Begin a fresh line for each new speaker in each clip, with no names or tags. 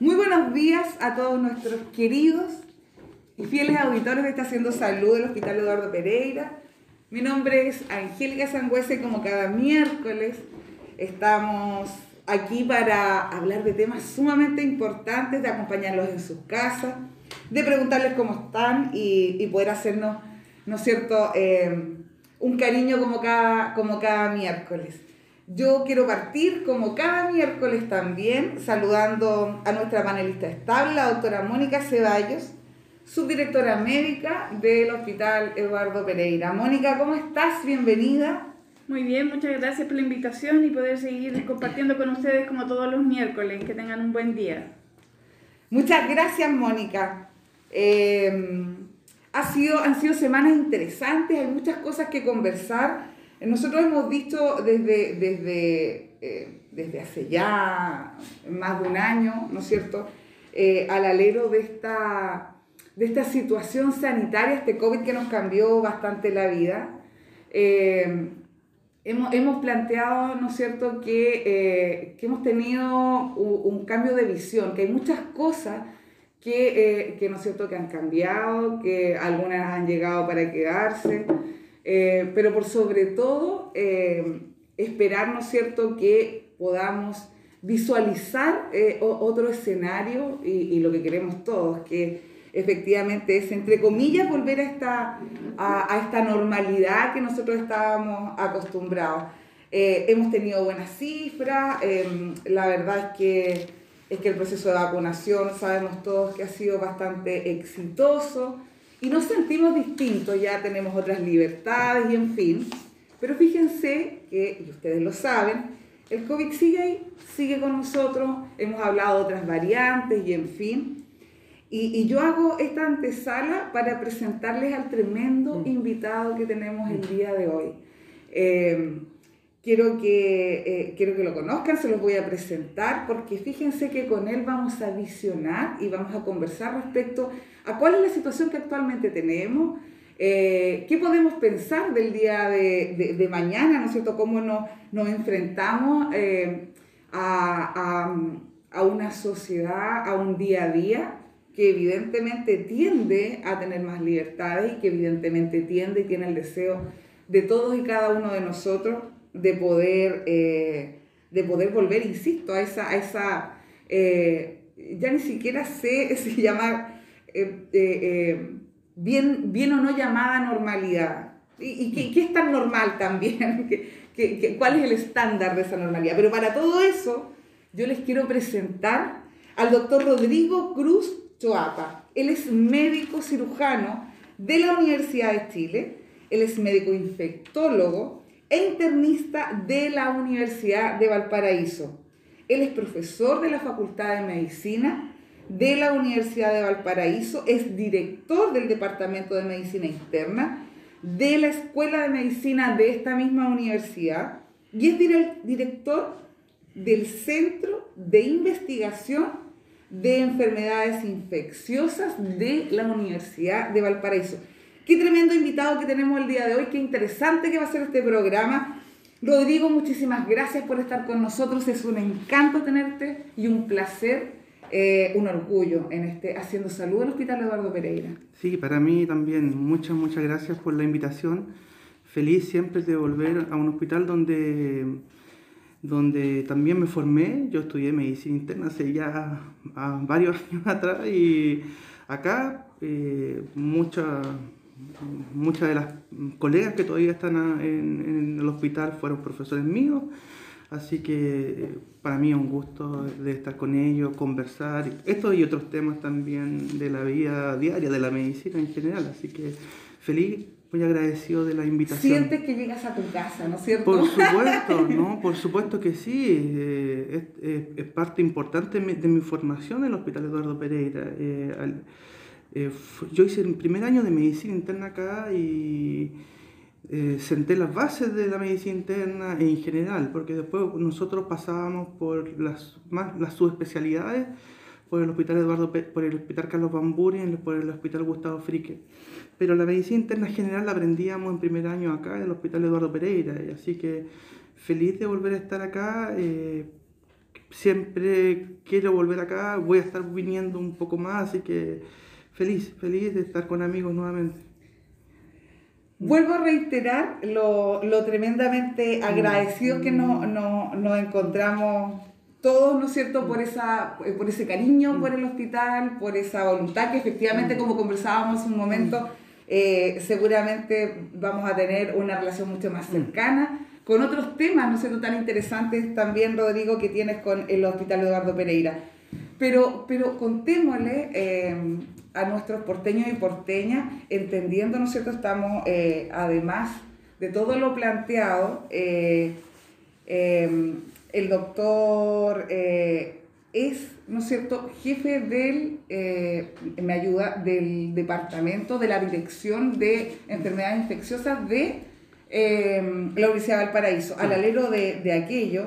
Muy buenos días a todos nuestros queridos y fieles auditores de este Haciendo Salud del Hospital Eduardo Pereira. Mi nombre es Angélica Sangüesa y como cada miércoles estamos aquí para hablar de temas sumamente importantes, de acompañarlos en sus casas, de preguntarles cómo están y, poder hacernos, ¿no es cierto?, eh, un cariño como cada, como cada miércoles. Yo quiero partir, como cada miércoles también, saludando a nuestra panelista estable, la doctora Mónica Ceballos, subdirectora médica del Hospital Eduardo Pereira. Mónica, ¿cómo estás? Bienvenida.
Muy bien, muchas gracias por la invitación y poder seguir compartiendo con ustedes como todos los miércoles. Que tengan un buen día.
Muchas gracias, Mónica. Eh, ha sido, han sido semanas interesantes, hay muchas cosas que conversar. Nosotros hemos visto desde, desde, eh, desde hace ya más de un año, ¿no es cierto?, eh, al alero de esta, de esta situación sanitaria, este COVID que nos cambió bastante la vida. Eh, hemos, hemos, planteado, ¿no es cierto?, que, que hemos tenido un, un, cambio de visión, que hay muchas cosas que, que, ¿no es cierto?, que han cambiado, que algunas han llegado para quedarse. Eh, pero por sobre todo eh, esperar, ¿no es cierto?, que podamos visualizar eh, otro escenario y, lo que queremos todos, que efectivamente es, entre comillas, volver a esta, a, esta normalidad que nosotros estábamos acostumbrados. hemos tenido buenas cifras, la verdad es que, es que el proceso de vacunación sabemos todos que ha sido bastante exitoso y nos sentimos distintos, ya tenemos otras libertades y en fin. Pero fíjense que, y ustedes lo saben, el COVID sigue ahí, sigue con nosotros, hemos hablado de otras variantes y en fin. Y, y yo hago esta antesala para presentarles al tremendo mm. invitado que tenemos el día de hoy. Eh, quiero, que, eh, quiero que lo conozcan, se los voy a presentar, porque fíjense que con él vamos a visionar y vamos a conversar respecto a cuál es la situación que actualmente tenemos, eh, qué podemos pensar del día de, de, mañana, ¿no es cierto? Cómo nos, nos enfrentamos eh, a, a, a, una sociedad, a un día a día que evidentemente tiende a tener más libertades y que evidentemente tiende y tiene el deseo de todos y cada uno de nosotros de poder, eh, de poder volver, insisto, a esa, a esa ya ni siquiera sé si llamar eh, eh, eh, bien, bien o no llamada normalidad. ¿Y, y qué, es tan normal también? ¿Qué, cuál es el estándar de esa normalidad? Pero para todo eso, yo les quiero presentar al doctor Rodrigo Cruz Choapa. Él es médico cirujano de la Universidad de Chile, él es médico infectólogo e internista de la Universidad de Valparaíso. Él es profesor de la Facultad de Medicina de la Universidad de Valparaíso, es director del Departamento de Medicina Interna de la Escuela de Medicina de esta misma universidad y es director del Centro de Investigación de Enfermedades Infecciosas de la Universidad de Valparaíso. Qué tremendo invitado que tenemos el día de hoy, qué interesante que va a ser este programa. Rodrigo, muchísimas gracias por estar con nosotros, es un encanto tenerte y un placer eh, un orgullo en este Haciendo Salud al Hospital Eduardo Pereira.
Sí, para mí también. Muchas, muchas gracias por la invitación. Feliz siempre de volver a un hospital donde, donde también me formé. Yo estudié medicina interna hace ya varios años atrás y acá eh, muchas de las colegas que todavía están en, en el hospital fueron profesores míos Así que para mí es un gusto de estar con ellos, conversar, esto y otros temas también de la vida diaria, de la medicina en general. Así que feliz, muy agradecido de la invitación.
Sientes que llegas a tu casa, ¿no es cierto?
Por supuesto, ¿no? Por supuesto que sí. Eh, es, es, parte importante de mi formación en el Hospital Eduardo Pereira. Eh, al, eh, yo hice el primer año de medicina interna acá y eh, senté las bases de la medicina interna en general, porque después nosotros pasábamos por las, más, las subespecialidades, por el Hospital Eduardo, por el Hospital Carlos Bamburi por el Hospital Gustavo Frique. Pero la medicina interna general la aprendíamos en primer año acá en el Hospital Eduardo Pereira, y así que feliz de volver a estar acá. Eh, siempre quiero volver acá, voy a estar viniendo un poco más, así que feliz, feliz de estar con amigos nuevamente.
Vuelvo a reiterar lo, lo tremendamente agradecido que no, no, nos encontramos todos, ¿no es cierto?, por, esa, por ese cariño por el hospital, por esa voluntad que efectivamente, como conversábamos un momento, eh, seguramente vamos a tener una relación mucho más cercana con otros temas, ¿no es cierto?, tan interesantes también, Rodrigo, que tienes con el Hospital Eduardo Pereira. Pero, pero contémosle eh, a nuestros porteños y porteñas, entendiendo, ¿no es cierto?, estamos, eh, además de todo lo planteado, eh, el doctor es, ¿no es cierto?, jefe del, me ayuda, del departamento de la dirección de enfermedades infecciosas de la Universidad de Valparaíso. Al alero de, de aquello,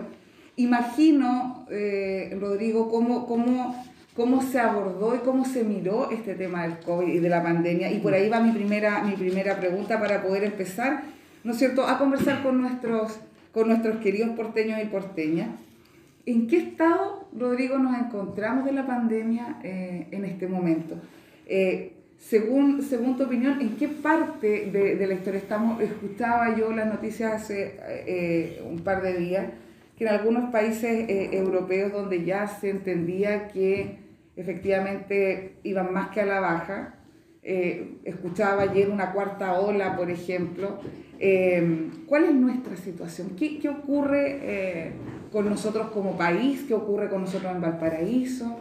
imagino, eh, Rodrigo, cómo, cómo, cómo se abordó y cómo se miró este tema del COVID y de la pandemia. Y por ahí va mi primera, mi primera pregunta para poder empezar, ¿no es cierto?, a conversar con nuestros, con nuestros queridos porteños y porteñas. ¿En qué estado, Rodrigo, nos encontramos de la pandemia eh, en este momento? Eh, según, según tu opinión, ¿en qué parte de, de, la historia estamos? Escuchaba yo las noticias hace un par de días que en algunos países eh, europeos donde ya se entendía que efectivamente iban más que a la baja, eh, escuchaba ayer una cuarta ola, por ejemplo. Eh, ¿Cuál es nuestra situación? ¿Qué, qué ocurre con nosotros como país? ¿Qué ocurre con nosotros en Valparaíso?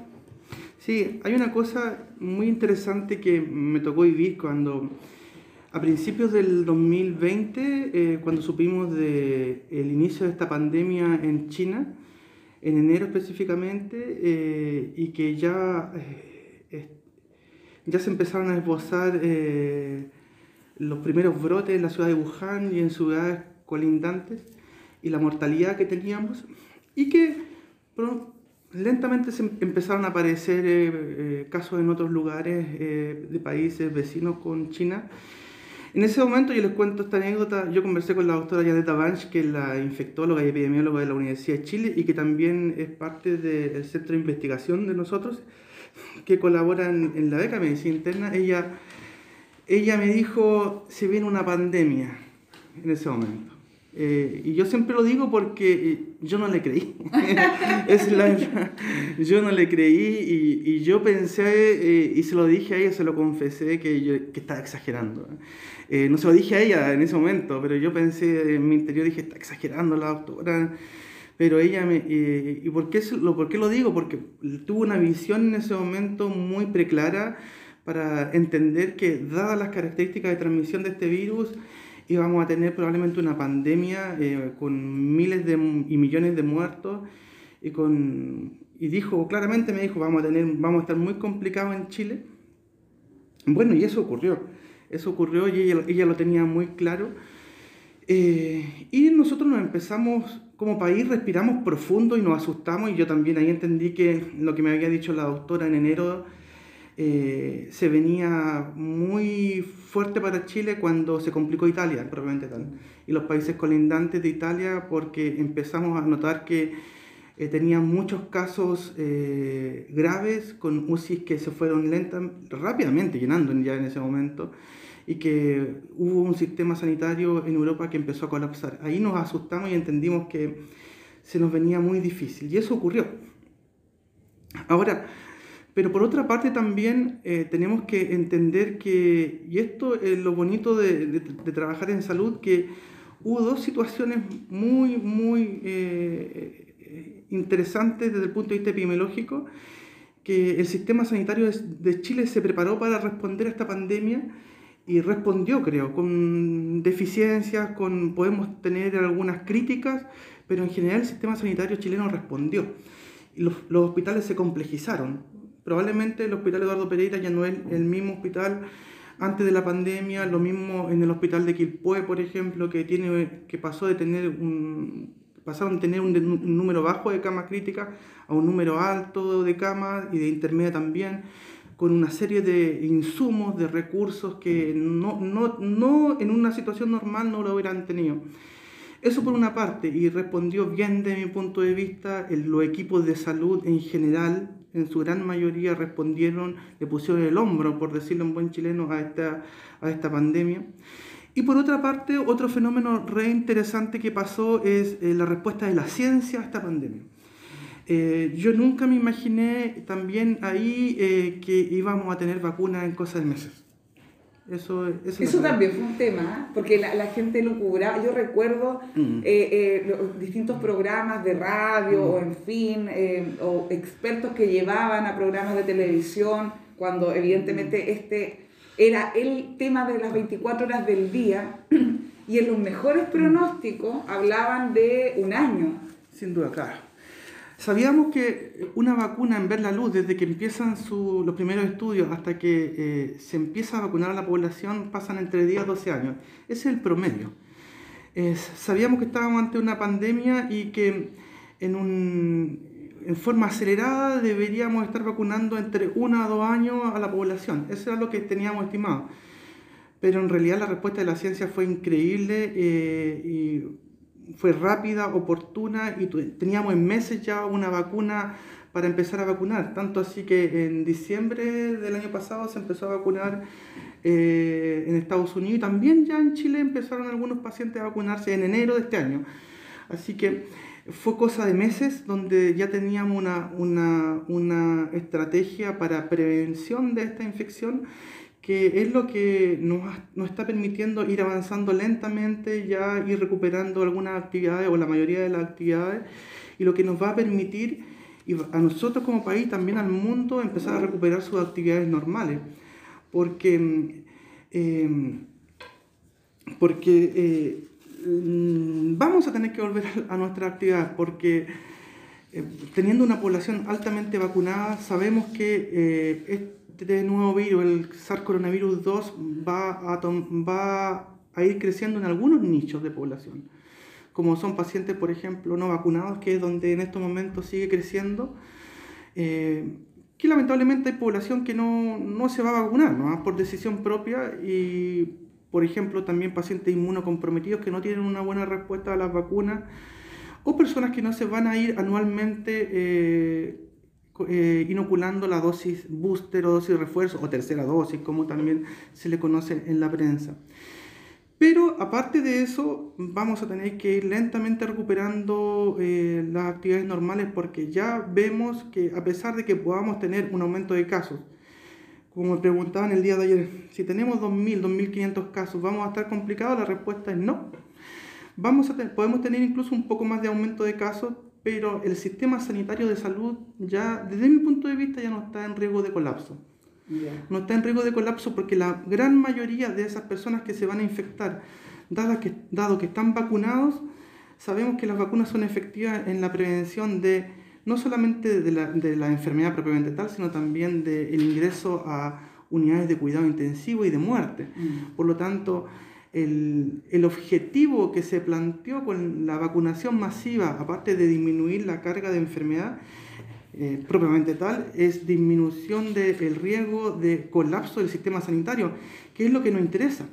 Sí, hay una cosa muy interesante que me tocó vivir cuando a principios del 2020, eh, cuando supimos del el inicio de esta pandemia en China, en enero específicamente, eh, y que ya, eh, ya se empezaron a esbozar los primeros brotes en la ciudad de Wuhan y en ciudades colindantes, y la mortalidad que teníamos, y que lentamente se empezaron a aparecer casos en otros lugares de países vecinos con China, en ese momento, yo les cuento esta anécdota, yo conversé con la doctora Janeta Banch, que es la infectóloga y epidemióloga de la Universidad de Chile y que también es parte del centro de investigación de nosotros, que colabora en, la beca de medicina interna. Ella, ella me dijo, se viene una pandemia en ese momento. Eh, y yo siempre lo digo porque eh, yo no le creí. es la Yo no le creí y, y yo pensé, eh, y se lo dije a ella, se lo confesé, que, yo, que estaba exagerando. Eh, no se lo dije a ella en ese momento, pero yo pensé en mi interior, dije, está exagerando la doctora. Pero ella me... Eh, ¿Y por qué, lo, por qué lo digo? Porque tuvo una visión en ese momento muy preclara para entender que, dadas las características de transmisión de este virus, íbamos a tener probablemente una pandemia eh, con miles de, y millones de muertos y con y dijo claramente me dijo vamos a tener vamos a estar muy complicados en Chile bueno y eso ocurrió eso ocurrió y ella, ella lo tenía muy claro. Eh, y nosotros nos empezamos, como país, respiramos profundo y nos asustamos. Y yo también ahí entendí que lo que me había dicho la doctora en enero eh, se venía muy fuerte para Chile cuando se complicó Italia, propiamente tal. Y los países colindantes de Italia, porque empezamos a notar que eh, tenían muchos casos graves con UCI que se fueron lentas, rápidamente llenando ya en ese momento y que hubo un sistema sanitario en Europa que empezó a colapsar. Ahí nos asustamos y entendimos que se nos venía muy difícil y eso ocurrió. Ahora, pero por otra parte también eh, tenemos que entender que, y esto es lo bonito de, de, trabajar en salud, que hubo dos situaciones muy, muy eh, interesantes desde el punto de vista epidemiológico, que el sistema sanitario de Chile se preparó para responder a esta pandemia y respondió, creo, con deficiencias, con podemos tener algunas críticas, pero en general el sistema sanitario chileno respondió. Los, los hospitales se complejizaron. Probablemente el Hospital Eduardo Pereira ya no es el mismo hospital antes de la pandemia, lo mismo en el hospital de Quilpué, por ejemplo, que, tiene, que pasó de tener un, pasaron de tener un, número bajo de camas críticas a un número alto de camas y de intermedia también con una serie de insumos, de recursos que no, no, no, en una situación normal no lo hubieran tenido. Eso por una parte, y respondió bien de mi punto de vista, los equipos de salud en general, en su gran mayoría respondieron, le pusieron el hombro, por decirlo en buen chileno, a esta, a esta pandemia. Y por otra parte, otro fenómeno re interesante que pasó es eh, la respuesta de la ciencia a esta pandemia. Eh, yo nunca me imaginé también ahí eh, que íbamos a tener vacunas en cosas de meses.
Eso, eso, también fue un tema, porque la, la, gente lo cubraba. Yo recuerdo mm. los distintos programas de radio, o mm. en fin, o expertos que llevaban a programas de televisión, cuando evidentemente este era el tema de las 24 horas del día y en los mejores pronósticos hablaban de un año.
Sin duda, claro. Sabíamos que una vacuna en ver la luz, desde que empiezan los primeros estudios hasta que eh, se empieza a vacunar a la población, pasan entre 10 a 12 años. Ese es el promedio. sabíamos que estábamos ante una pandemia y que en forma acelerada deberíamos estar vacunando entre uno a dos años a la población. Eso era lo que teníamos estimado. Pero en realidad la respuesta de la ciencia fue increíble eh, y fue rápida, oportuna y teníamos en meses ya una vacuna para empezar a vacunar. Tanto así que en diciembre del año pasado se empezó a vacunar eh, en Estados Unidos y también ya en Chile empezaron algunos pacientes a vacunarse en enero de este año. Así que fue cosa de meses donde ya teníamos una, una, una, estrategia para prevención de esta infección que es lo que nos, nos, está permitiendo ir avanzando lentamente, ya ir recuperando algunas actividades o la mayoría de las actividades y lo que nos va a permitir y a nosotros como país, también al mundo, empezar a recuperar sus actividades normales. Porque, eh, porque eh, vamos a tener que volver a nuestra actividad porque eh, teniendo una población altamente vacunada, sabemos que eh, este nuevo virus, el SARS coronavirus 2, va a, ir creciendo en algunos nichos de población, como son pacientes, por ejemplo, no vacunados, que es donde en estos momentos sigue creciendo. Eh, que lamentablemente hay población que no, no se va a vacunar, ¿no? por decisión propia y por ejemplo, también pacientes inmunocomprometidos que no tienen una buena respuesta a las vacunas, o personas que no se van a ir anualmente eh, eh, inoculando la dosis booster o dosis refuerzo, o tercera dosis, como también se le conoce en la prensa. Pero aparte de eso, vamos a tener que ir lentamente recuperando eh, las actividades normales porque ya vemos que a pesar de que podamos tener un aumento de casos, como me preguntaban el día de ayer, si tenemos 2.000, 2.500 casos, ¿vamos a estar complicados? La respuesta es no. Vamos a podemos tener incluso un poco más de aumento de casos, pero el sistema sanitario de salud ya, desde mi punto de vista, ya no está en riesgo de colapso. No está en riesgo de colapso porque la gran mayoría de esas personas que se van a infectar, dado que, dado que están vacunados, sabemos que las vacunas son efectivas en la prevención de no solamente de la, de la enfermedad propiamente tal, sino también del ingreso a unidades de cuidado intensivo y de muerte. Mm. Por lo tanto, el, el, objetivo que se planteó con la vacunación masiva, aparte de disminuir la carga de enfermedad eh, propiamente tal, es disminución del riesgo de colapso del sistema sanitario, que es lo que nos interesa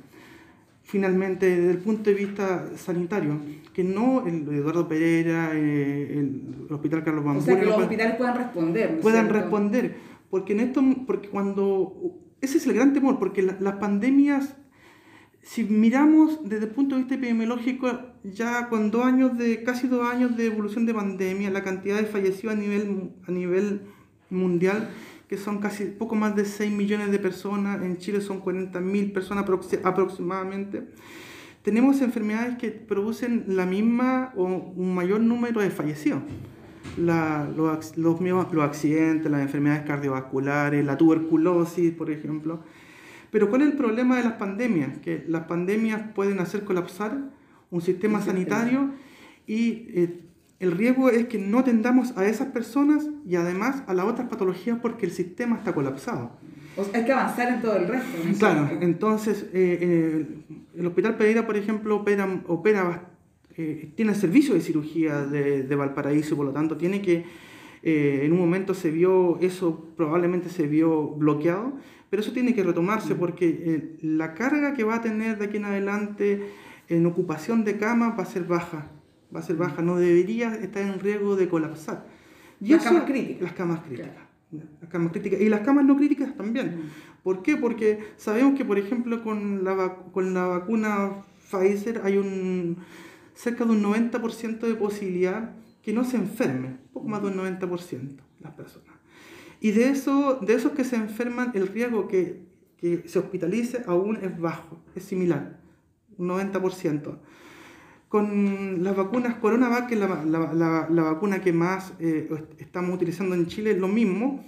finalmente desde el punto de vista sanitario, que no el Eduardo Pereira, eh, el, Hospital Carlos Bambú.
O sea, que los hospitales puedan responder.
puedan responder, porque en esto, porque cuando, ese es el gran temor, porque las pandemias, si miramos desde el punto de vista epidemiológico, ya con dos años de, casi dos años de evolución de pandemia, la cantidad de fallecidos a nivel, a nivel mundial que son casi poco más de 6 millones de personas, en Chile son 40 mil personas aproximadamente. Tenemos enfermedades que producen la misma o un mayor número de fallecidos. La, los, los, los accidentes, las enfermedades cardiovasculares, la tuberculosis, por ejemplo. Pero ¿cuál es el problema de las pandemias? Que las pandemias pueden hacer colapsar un sistema sanitario y eh, el riesgo es que no atendamos a esas personas y además a las otras patologías porque el sistema está colapsado.
O sea, hay que avanzar en todo el resto.
Claro, entonces eh, eh, el Hospital Pereira, por ejemplo, opera, opera eh, tiene el servicio de cirugía de, de, Valparaíso, por lo tanto tiene que, en un momento se vio, eso probablemente se vio bloqueado, pero eso tiene que retomarse mm. porque la carga que va a tener de aquí en adelante en ocupación de cama va a ser baja, va a ser baja, no debería estar en riesgo de colapsar.
Y las camas críticas.
Las camas críticas. Las camas críticas. Y las camas no críticas también. ¿Por qué? Porque sabemos que, por ejemplo, con la, con la vacuna Pfizer hay un cerca de un 90% de posibilidad que no se enfermen, poco más de un 90% las personas. Y de, eso, de esos que se enferman, el riesgo que, que se hospitalice aún es bajo, es similar, un 90%. Con las vacunas CoronaVac, que es la, la, la, vacuna que más eh, estamos utilizando en Chile, es lo mismo,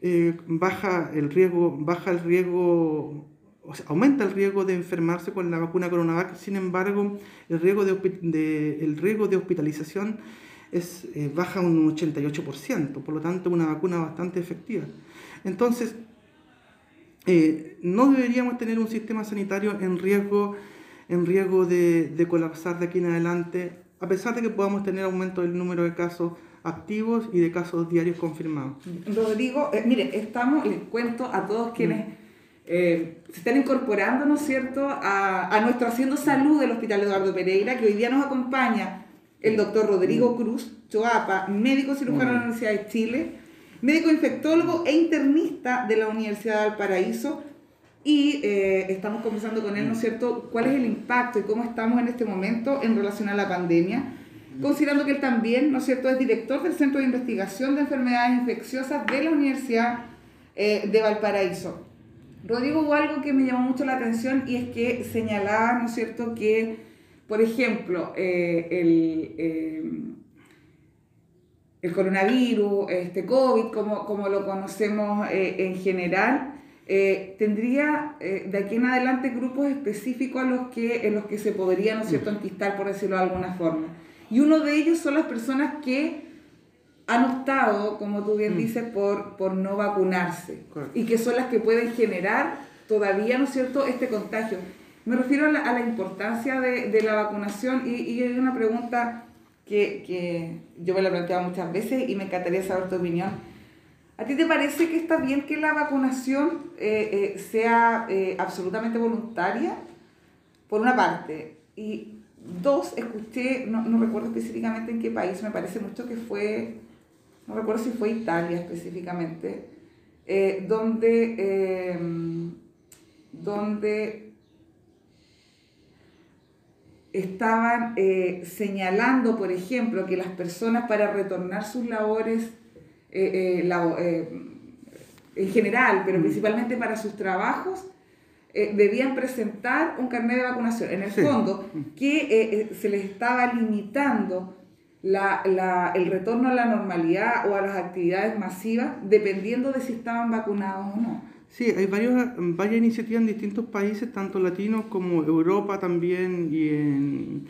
eh, baja el riesgo, baja el riesgo, o sea, aumenta el riesgo de enfermarse con la vacuna CoronaVac, sin embargo, el riesgo de, de el riesgo de hospitalización es, eh, baja un 88%, por lo tanto una vacuna bastante efectiva. Entonces, eh, no deberíamos tener un sistema sanitario en riesgo, en riesgo de, de, colapsar de aquí en adelante, a pesar de que podamos tener aumento del número de casos activos y de casos diarios confirmados.
Rodrigo, eh, mire, estamos, les cuento a todos quienes mm. se están incorporando, ¿no es cierto?, a, a nuestro Haciendo Salud del Hospital Eduardo Pereira, que hoy día nos acompaña el doctor Rodrigo Cruz Choapa, médico cirujano de la Universidad de Chile, médico infectólogo e internista de la Universidad de Valparaíso. Y eh, estamos conversando con él, ¿no es cierto?, cuál es el impacto y cómo estamos en este momento en relación a la pandemia, considerando que él también, ¿no es cierto?, es director del Centro de Investigación de Enfermedades Infecciosas de la Universidad eh, de Valparaíso. Rodrigo, hubo algo que me llamó mucho la atención y es que señalaba, ¿no es cierto?, que por ejemplo, eh, el, eh, el, coronavirus, este COVID, como, como lo conocemos eh, en general, tendría de aquí en adelante grupos específicos a los que, en los que se podría, ¿no es cierto?, enquistar, por decirlo de alguna forma. Y uno de ellos son las personas que han optado, como tú bien mm. dices, por, por no vacunarse y que son las que pueden generar todavía, ¿no es cierto?, este contagio. Me refiero a la, importancia de, la vacunación y, hay una pregunta que, yo me la he planteado muchas veces y me encantaría saber tu opinión. ¿A ti te parece que está bien que la vacunación eh, eh, sea eh, absolutamente voluntaria? Por una parte. Y dos, escuché, no, no, recuerdo específicamente en qué país, me parece mucho que fue, no recuerdo si fue Italia específicamente, donde, donde estaban eh, señalando, por ejemplo, que las personas para retornar sus labores eh, eh, en general, pero mm. principalmente para sus trabajos, debían presentar un carnet de vacunación. En el fondo, mm. que se les estaba limitando el retorno a la normalidad o a las actividades masivas dependiendo de si estaban vacunados o no.
Sí, hay varios, varias iniciativas en distintos países, tanto latinos como Europa también y en,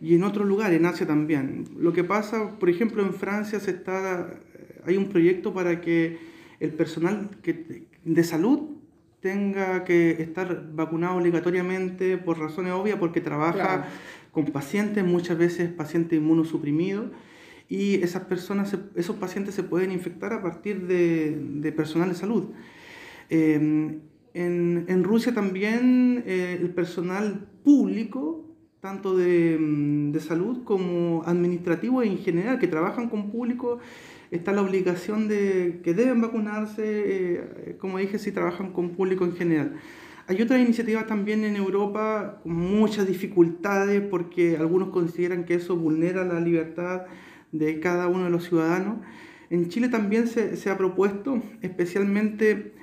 y en otros lugares, en Asia también. Lo que pasa, por ejemplo, en Francia se está, hay un proyecto para que el personal que, de salud tenga que estar vacunado obligatoriamente por razones obvias, porque trabaja con pacientes, muchas veces pacientes inmunosuprimidos, y esas personas, esos pacientes se pueden infectar a partir de, de personal de salud. Em, en, en, Rusia también eh, el personal público, tanto de, mm, de, salud como administrativo en general, que trabajan con público, está la obligación de que deben vacunarse, eh, como dije, si trabajan con público en general. Hay otras iniciativas también en Europa con muchas dificultades porque algunos consideran que eso vulnera la libertad de cada uno de los ciudadanos. En Chile también se, se ha propuesto, especialmente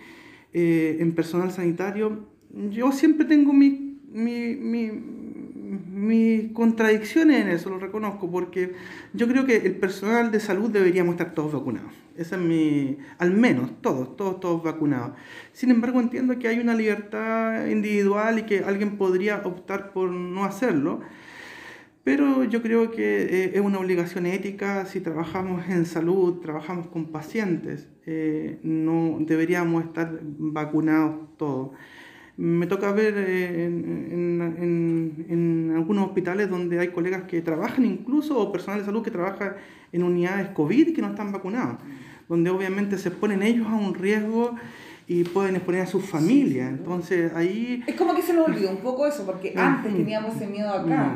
eh, en personal sanitario, yo siempre tengo mis mi, mi, mi contradicciones en eso, lo reconozco, porque yo creo que el personal de salud deberíamos estar todos vacunados. Esa es mi, al menos todos, todos, todos vacunados. Sin embargo, entiendo que hay una libertad individual y que alguien podría optar por no hacerlo. Pero yo creo que eh, es una obligación ética, si trabajamos en salud, trabajamos con pacientes, eh, no deberíamos estar vacunados todos. Me toca ver eh, en, en, en, algunos hospitales donde hay colegas que trabajan incluso, o personal de salud que trabaja en unidades COVID y que no están vacunados, donde obviamente se ponen ellos a un riesgo y pueden exponer a sus familias. Entonces ahí...
Es como que se nos olvidó un poco eso, porque antes teníamos ese miedo acá.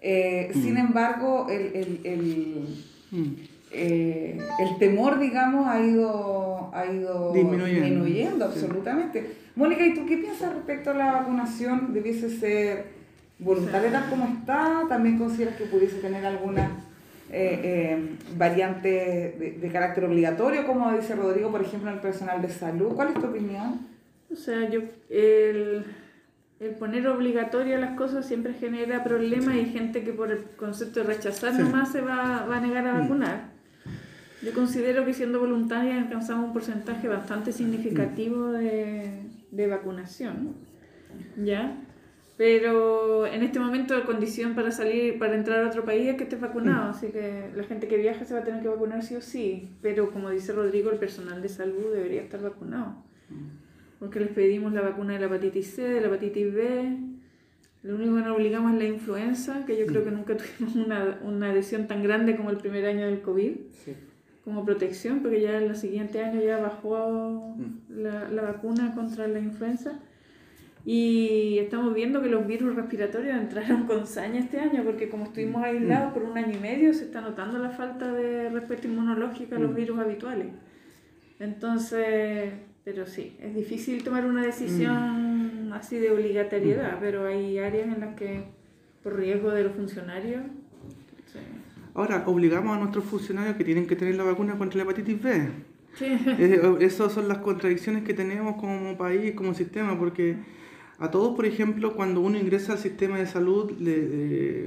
Eh, sin embargo, el, el, el, eh, el, temor, digamos, ha ido, ha ido disminuyendo, absolutamente. Mónica, ¿y tú qué piensas respecto a la vacunación? ¿Debiese ser voluntaria tal como está? ¿También consideras que pudiese tener alguna eh, eh, variante de, carácter obligatorio, como dice Rodrigo, por ejemplo, en el personal de salud. ¿Cuál es tu opinión?
O sea, yo, el, el poner obligatorio las cosas siempre genera problemas y gente que por el concepto de rechazar nomás se va, va, a negar a mm. vacunar. Yo considero que siendo voluntaria alcanzamos un porcentaje bastante significativo de, de vacunación. ¿Ya? Pero en este momento la condición para salir, para entrar a otro país es que estés vacunado, así que la gente que viaja se va a tener que vacunar sí o sí. Pero como dice Rodrigo, el personal de salud debería estar vacunado. Porque les pedimos la vacuna de la hepatitis C, de la hepatitis B. Lo único que nos obligamos es la influenza, que yo creo que nunca tuvimos una, una adhesión tan grande como el primer año del COVID. Como protección, porque ya en los siguientes años ya bajó la, la vacuna contra la influenza. Y estamos viendo que los virus respiratorios entraron con saña este año, porque como estuvimos mm. aislados por un año y medio, se está notando la falta de respuesta inmunológica a los mm. virus habituales. Entonces, pero sí, es difícil tomar una decisión mm. así de obligatoriedad, pero hay áreas en las que, por riesgo de los funcionarios,
Ahora, obligamos a nuestros funcionarios que tienen que tener la vacuna contra la hepatitis B. Sí. Eh, esas son las contradicciones que tenemos como país, como sistema, porque a todos, por ejemplo, cuando uno ingresa al sistema de salud,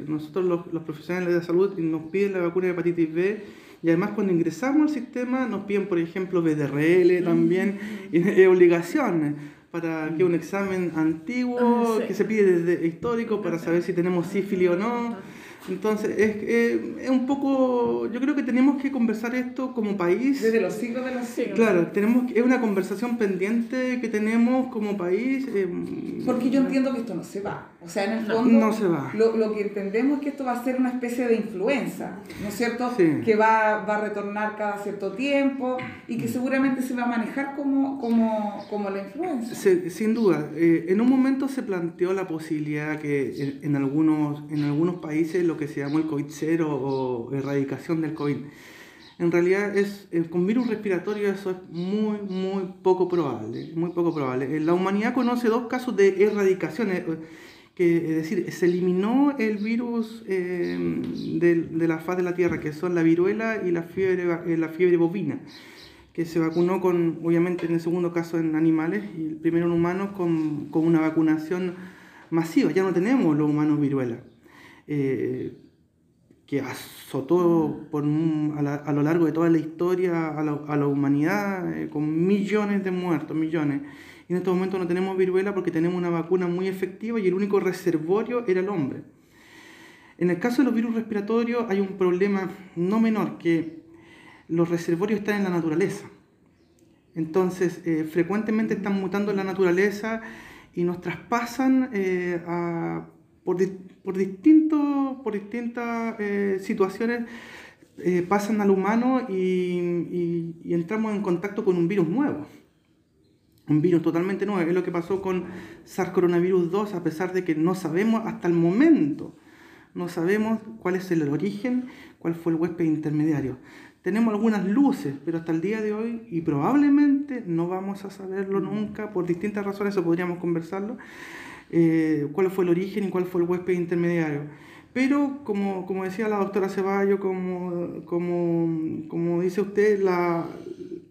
nosotros los, los, profesionales de salud nos piden la vacuna de hepatitis B y además cuando ingresamos al sistema nos piden, por ejemplo, BDRL también, y, y obligaciones para que un examen antiguo ah, que se pide desde histórico para saber si tenemos sífilis o no. Entonces, es, eh, es un poco, yo creo que tenemos que conversar esto como país.
Desde los siglos de los siglos.
Claro, tenemos, es una conversación pendiente que tenemos como país. Eh,
Porque yo entiendo que esto no se va. O sea, en el fondo, no se va. Lo, lo, que entendemos es que esto va a ser una especie de influenza, ¿no es cierto? Que va, va, a retornar cada cierto tiempo y que seguramente se va a manejar como, como, como la influenza.
sin duda. Eh, en un momento se planteó la posibilidad que en, en, algunos, en algunos países lo que se llamó el COVID-0 o erradicación del COVID. En realidad es eh, con virus respiratorio eso es muy muy poco probable, muy poco probable. La humanidad conoce dos casos de erradicación que es decir, se eliminó el virus eh, de, la faz de la Tierra, que son la viruela y la fiebre, eh, la fiebre bovina, que se vacunó con, obviamente en el segundo caso en animales y el primero en humanos con, una vacunación masiva. Ya no tenemos los humanos viruela, eh, que azotó a, lo largo de toda la historia a la humanidad con millones de muertos, millones y en este momento no tenemos viruela porque tenemos una vacuna muy efectiva y el único reservorio era el hombre. En el caso de los virus respiratorios hay un problema no menor, que los reservorios están en la naturaleza. Entonces, eh, frecuentemente están mutando en la naturaleza y nos traspasan eh, por, por, distintos, por distintas eh, situaciones, pasan al humano y entramos en contacto con un virus nuevo un virus totalmente nuevo. Es lo que pasó con SARS coronavirus 2, a pesar de que no sabemos hasta el momento, no sabemos cuál es el origen, cuál fue el huésped intermediario. Tenemos algunas luces, pero hasta el día de hoy, y probablemente no vamos a saberlo nunca, por distintas razones, eso podríamos conversarlo, eh, cuál fue el origen y cuál fue el huésped intermediario. Pero, como, como decía la doctora Ceballo, como, como, como dice usted, la,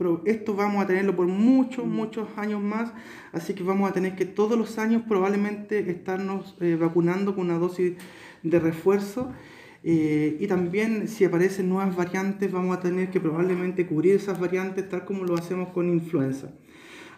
pero esto vamos a tenerlo por muchos, muchos años más, así que vamos a tener que todos los años probablemente estarnos eh, vacunando con una dosis de refuerzo. Eh, y también si aparecen nuevas variantes vamos a tener que probablemente cubrir esas variantes tal como lo hacemos con influenza.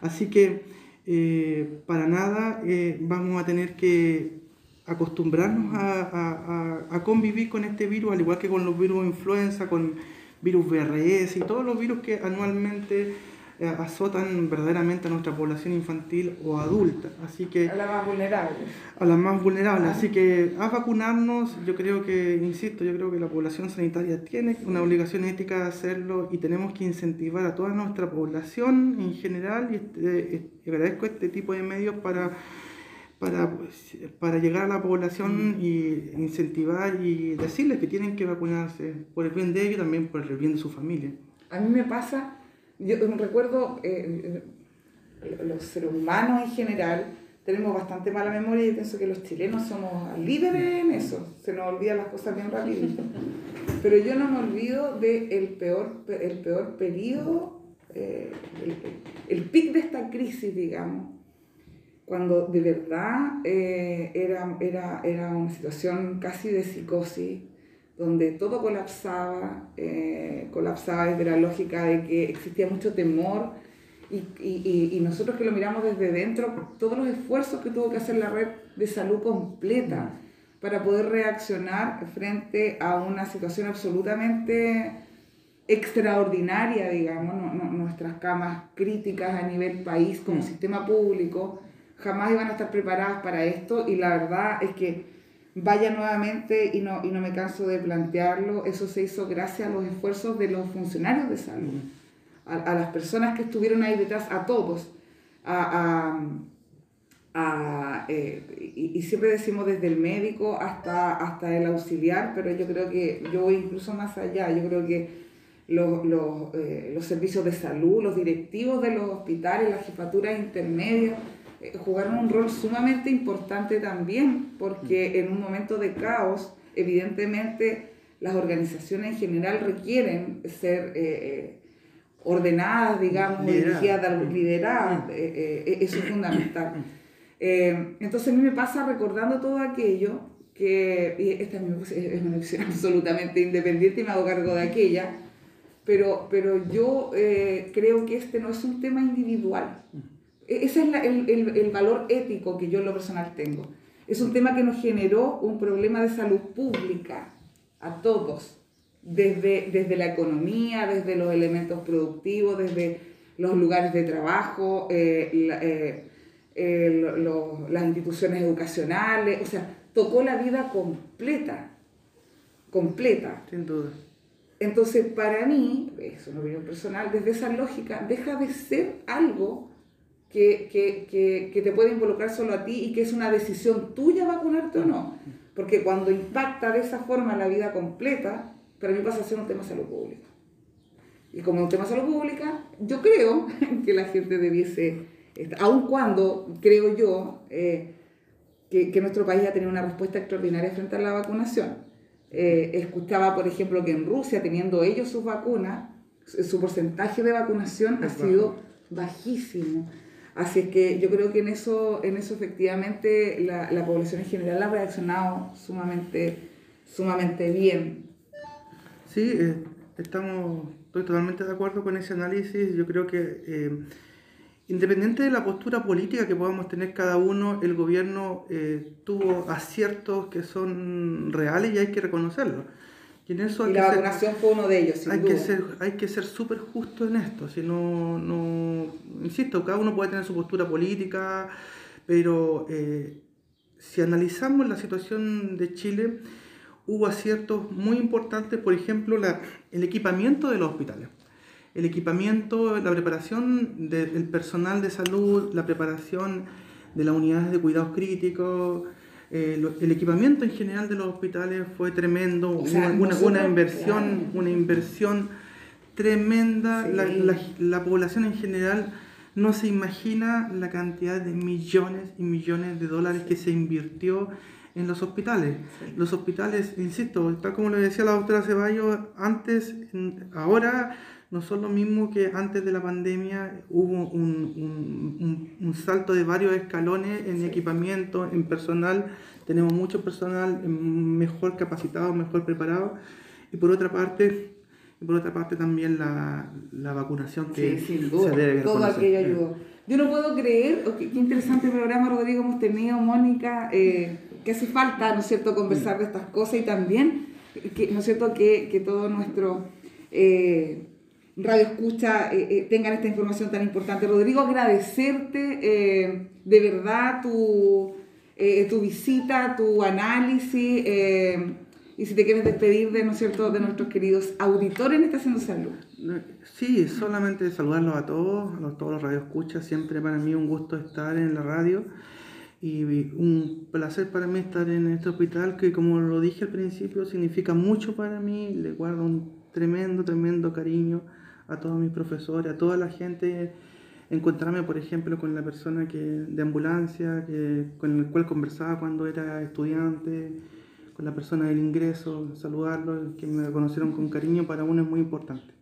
Así que eh, para nada vamos a tener que acostumbrarnos a, a, a, convivir con este virus, al igual que con los virus de influenza, con virus BRS y todos los virus que anualmente eh, azotan verdaderamente a nuestra población infantil o adulta. Así que,
a la más vulnerable.
A las más vulnerables. Así que a vacunarnos, yo creo que, insisto, yo creo que la población sanitaria tiene una obligación ética de hacerlo y tenemos que incentivar a toda nuestra población en general y, este, agradezco este tipo de medios para para, pues, para llegar a la población y incentivar y decirles que tienen que vacunarse por el bien de ellos y también por el bien de su familia.
A mí me pasa yo recuerdo, eh, los seres humanos en general tenemos bastante mala memoria y pienso que los chilenos somos líderes en eso, se nos olvidan las cosas bien rápido. Pero yo no me olvido del el peor, el peor periodo, eh, el, el, pic de esta crisis, digamos, cuando de verdad eh, era, era, era una situación casi de psicosis donde todo colapsaba, eh, colapsaba desde la lógica de que existía mucho temor y, y, y, nosotros que lo miramos desde dentro, todos los esfuerzos que tuvo que hacer la red de salud completa para poder reaccionar frente a una situación absolutamente extraordinaria, digamos, nuestras camas críticas a nivel país como mm. sistema público jamás iban a estar preparadas para esto y la verdad es que vaya nuevamente, y no, y no me canso de plantearlo, eso se hizo gracias a los esfuerzos de los funcionarios de salud, a, a las personas que estuvieron ahí detrás, a todos, a, a, eh, y, y, siempre decimos desde el médico hasta, hasta el auxiliar, pero yo creo que yo voy incluso más allá, yo creo que los, los, eh, los servicios de salud, los directivos de los hospitales, las jefaturas intermedias, jugaron un rol sumamente importante también, porque mm. en un momento de caos, evidentemente las organizaciones en general requieren ser eh, eh, ordenadas, digamos, dirigidas, mm. lideradas, mm. eso es fundamental. entonces a mí me pasa recordando todo aquello, que esta es una visión absolutamente independiente y me hago cargo de aquella, pero, pero yo creo que este no es un tema individual. E-, ese es el, el, el, valor ético que yo en lo personal tengo. Es un tema que nos generó un problema de salud pública a todos, desde, desde la economía, desde los elementos productivos, desde los lugares de trabajo, eh, eh, eh, las instituciones educacionales, o sea, tocó la vida completa, completa.
Sin duda.
Entonces, para mí, es una opinión personal, desde esa lógica, deja de ser algo que, que, que, te puede involucrar solo a ti y que es una decisión tuya vacunarte o no. Porque cuando impacta de esa forma la vida completa, para mí pasa a ser un tema de salud pública. Y como un tema de salud pública, yo creo que la gente debiese, aun cuando creo yo eh, que, que, nuestro país ha tenido una respuesta extraordinaria frente a la vacunación. Eh, escuchaba, por ejemplo, que en Rusia, teniendo ellos sus vacunas, su porcentaje de vacunación ha sido bajísimo. Así es que yo creo que en eso, en eso efectivamente la, la población en general ha reaccionado sumamente, sumamente bien.
Sí, eh, estamos, estoy totalmente de acuerdo con ese análisis. Yo creo que eh, independiente de la postura política que podamos tener cada uno, el gobierno eh, tuvo aciertos que son reales y hay que reconocerlo.
Y, la vacunación fue uno de ellos.
hay, Que ser, hay que ser súper justo en esto. Si no, no, insisto, cada uno puede tener su postura política, pero eh, si analizamos la situación de Chile, hubo aciertos muy importantes, por ejemplo, la, el equipamiento de los hospitales. El equipamiento, la preparación del personal de salud, la preparación de las unidades de cuidados críticos, eh, el equipamiento en general de los hospitales fue tremendo, una, una, inversión, una inversión tremenda. La, la, población en general no se imagina la cantidad de millones y millones de dólares que se invirtió en los hospitales. Los hospitales, insisto, tal como le decía la doctora Ceballos, antes, ahora no son lo mismo que antes de la pandemia hubo un, un, un salto de varios escalones en equipamiento, en personal. Tenemos mucho personal mejor capacitado, mejor preparado. Y por otra parte, y por otra parte también la, la vacunación que
se debe Todo aquello ayudó. Yo no puedo creer, qué, interesante programa, Rodrigo, hemos tenido, Mónica, eh, que hace falta, ¿no es cierto?, conversar de estas cosas y también, que, ¿no es cierto?, que, que todo nuestro... Eh, Radio Escucha eh, eh, tengan esta información tan importante. Rodrigo, agradecerte eh, de verdad tu, tu visita, tu análisis. y si te quieres despedir de, ¿no cierto? de nuestros queridos auditores en Estación de Salud.
Sí, solamente saludarlos a todos, a todos los Radio Escucha. Siempre para mí un gusto estar en la radio y un placer para mí estar en este hospital que como lo dije al principio significa mucho para mí, le guardo un tremendo, tremendo cariño a todos mis profesores, a toda la gente, encontrarme por ejemplo con la persona que, de ambulancia que, con el cual conversaba cuando era estudiante, con la persona del ingreso, saludarlo, que me conocieron con cariño, para uno es muy importante.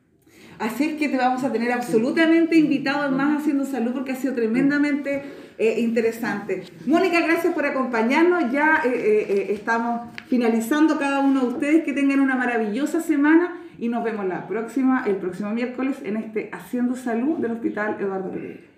Así es que te vamos a tener absolutamente invitado más Haciendo Salud porque ha sido tremendamente eh, interesante. Mónica, gracias por acompañarnos. Ya eh, eh, estamos finalizando cada uno de ustedes. Que tengan una maravillosa semana y nos vemos la próxima, el próximo miércoles en este Haciendo Salud del Hospital Eduardo Pereira.